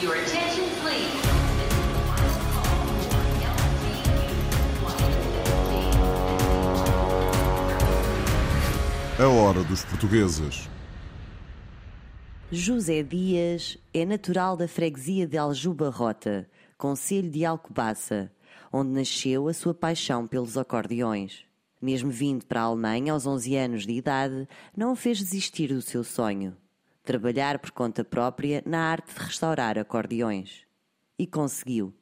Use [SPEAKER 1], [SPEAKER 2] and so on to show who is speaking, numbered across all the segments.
[SPEAKER 1] Your attention, please.
[SPEAKER 2] A hora dos portugueses.
[SPEAKER 3] José Dias é natural da freguesia de Aljuba Rota, concelho de Alcobaça, onde nasceu a sua paixão pelos acordeões. Mesmo vindo para a Alemanha aos 11 anos de idade, não o fez desistir do seu sonho. Trabalhar por conta própria na arte de restaurar acordeões. E conseguiu.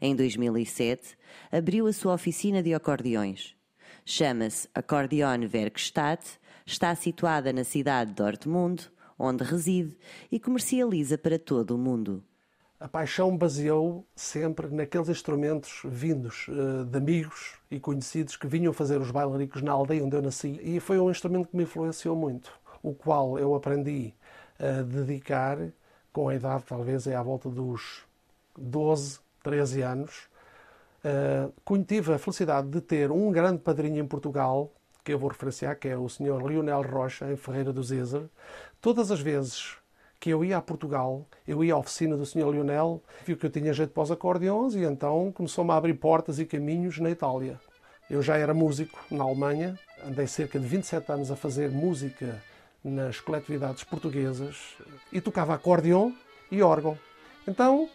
[SPEAKER 3] Em 2007, abriu a sua oficina de acordeões. Chama-se Accordeon Werkstatt, está situada na cidade de Dortmund, onde reside e comercializa para todo o mundo.
[SPEAKER 4] A paixão baseou sempre naqueles instrumentos vindos uh, de amigos e conhecidos que vinham fazer os bailaricos na aldeia onde eu nasci. E foi um instrumento que me influenciou muito, o qual eu aprendi a dedicar com a idade, talvez é à volta dos 12, 13 anos. Uh, tive a felicidade de ter um grande padrinho em Portugal, que eu vou referenciar, que é o Sr. Lionel Rocha, em Ferreira do Zezer. Todas as vezes que eu ia a Portugal, eu ia à oficina do Sr. Lionel, viu que eu tinha jeito para os acordeões e então começou-me a abrir portas e caminhos na Itália. Eu já era músico na Alemanha, andei cerca de 27 anos a fazer música nas coletividades portuguesas e tocava acordeão e órgão. Então,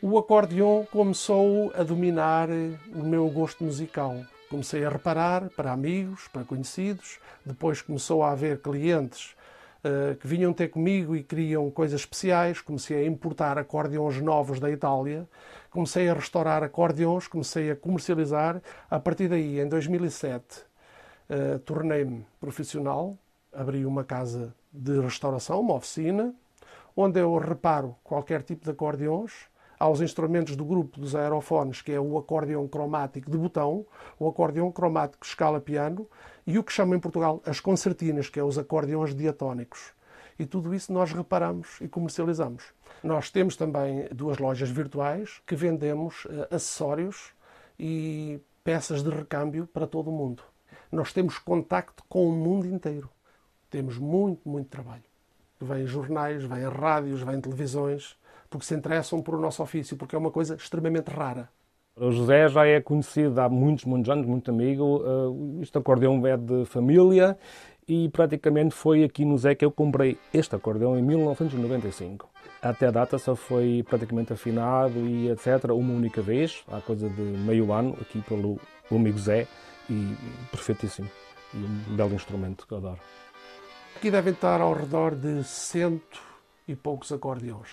[SPEAKER 4] o acordeão começou a dominar o meu gosto musical. Comecei a reparar para amigos, para conhecidos, depois começou a haver clientes uh, que vinham ter comigo e queriam coisas especiais. Comecei a importar acordeões novos da Itália, comecei a restaurar acordeões, comecei a comercializar. A partir daí, em 2007, uh, tornei-me profissional, abri uma casa de restauração, uma oficina, onde eu reparo qualquer tipo de acordeões aos instrumentos do grupo dos aerofones, que é o acordeão cromático de botão, o acordeão cromático escala piano e o que chamam em Portugal as concertinas, que é os acordeões diatónicos. E tudo isso nós reparamos e comercializamos. Nós temos também duas lojas virtuais que vendemos uh, acessórios e peças de recâmbio para todo o mundo. Nós temos contacto com o mundo inteiro. Temos muito, muito trabalho. Vêm jornais, vêm rádios, vêm televisões, porque se interessam por o nosso ofício, porque é uma coisa extremamente rara.
[SPEAKER 5] O José já é conhecido há muitos, muitos anos, muito amigo. Uh, este acordeão é de família e praticamente foi aqui no Zé que eu comprei este acordeão em 1995. Até a data só foi praticamente afinado e etc. uma única vez, há coisa de meio ano, aqui pelo amigo Zé, e perfeitíssimo. E um belo instrumento que eu adoro.
[SPEAKER 4] Aqui devem estar ao redor de cento e poucos acordeões.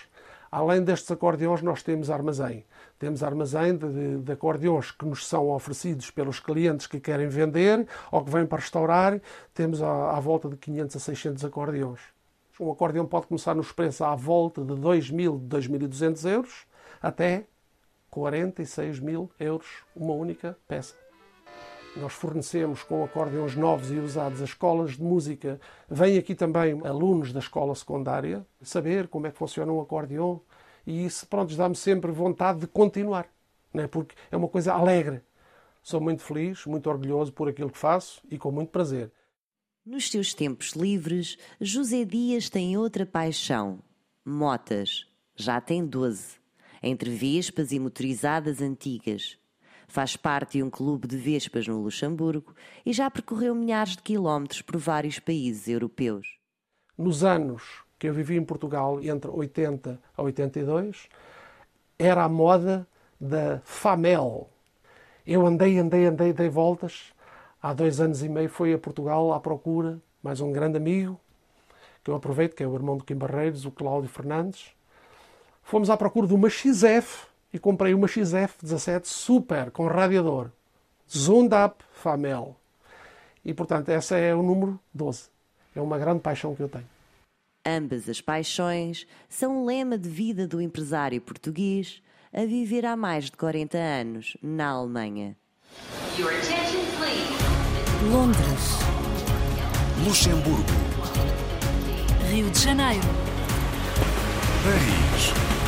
[SPEAKER 4] Além destes acordeões, nós temos armazém. Temos armazém de, de acordeões que nos são oferecidos pelos clientes que querem vender ou que vêm para restaurar. Temos à, à volta de 500 a 600 acordeões. Um acordeão pode começar nos preços à volta de 2.000, 2.200 euros até 46 mil euros uma única peça. Nós fornecemos com acordeões novos e usados as escolas de música. Vêm aqui também alunos da escola secundária saber como é que funciona um acordeão e isso, pronto, dá-me sempre vontade de continuar, né? porque é uma coisa alegre. Sou muito feliz, muito orgulhoso por aquilo que faço e com muito prazer.
[SPEAKER 3] Nos seus tempos livres, José Dias tem outra paixão: motas. Já tem 12. Entre vespas e motorizadas antigas. Faz parte de um clube de vespas no Luxemburgo e já percorreu milhares de quilómetros por vários países europeus.
[SPEAKER 4] Nos anos que eu vivi em Portugal, entre 80 a 82, era a moda da Famel. Eu andei, andei, andei, dei voltas. Há dois anos e meio fui a Portugal à procura, mais um grande amigo, que eu aproveito, que é o irmão do Kim Barreiros, o Cláudio Fernandes. Fomos à procura de uma XF, e comprei uma XF17 Super com radiador. Zundap Famel. E portanto, essa é o número 12. É uma grande paixão que eu tenho.
[SPEAKER 3] Ambas as paixões são um lema de vida do empresário português a viver há mais de 40 anos na Alemanha.
[SPEAKER 1] Your attention, please.
[SPEAKER 6] Londres,
[SPEAKER 2] Luxemburgo.
[SPEAKER 6] Rio de Janeiro,
[SPEAKER 2] Paris.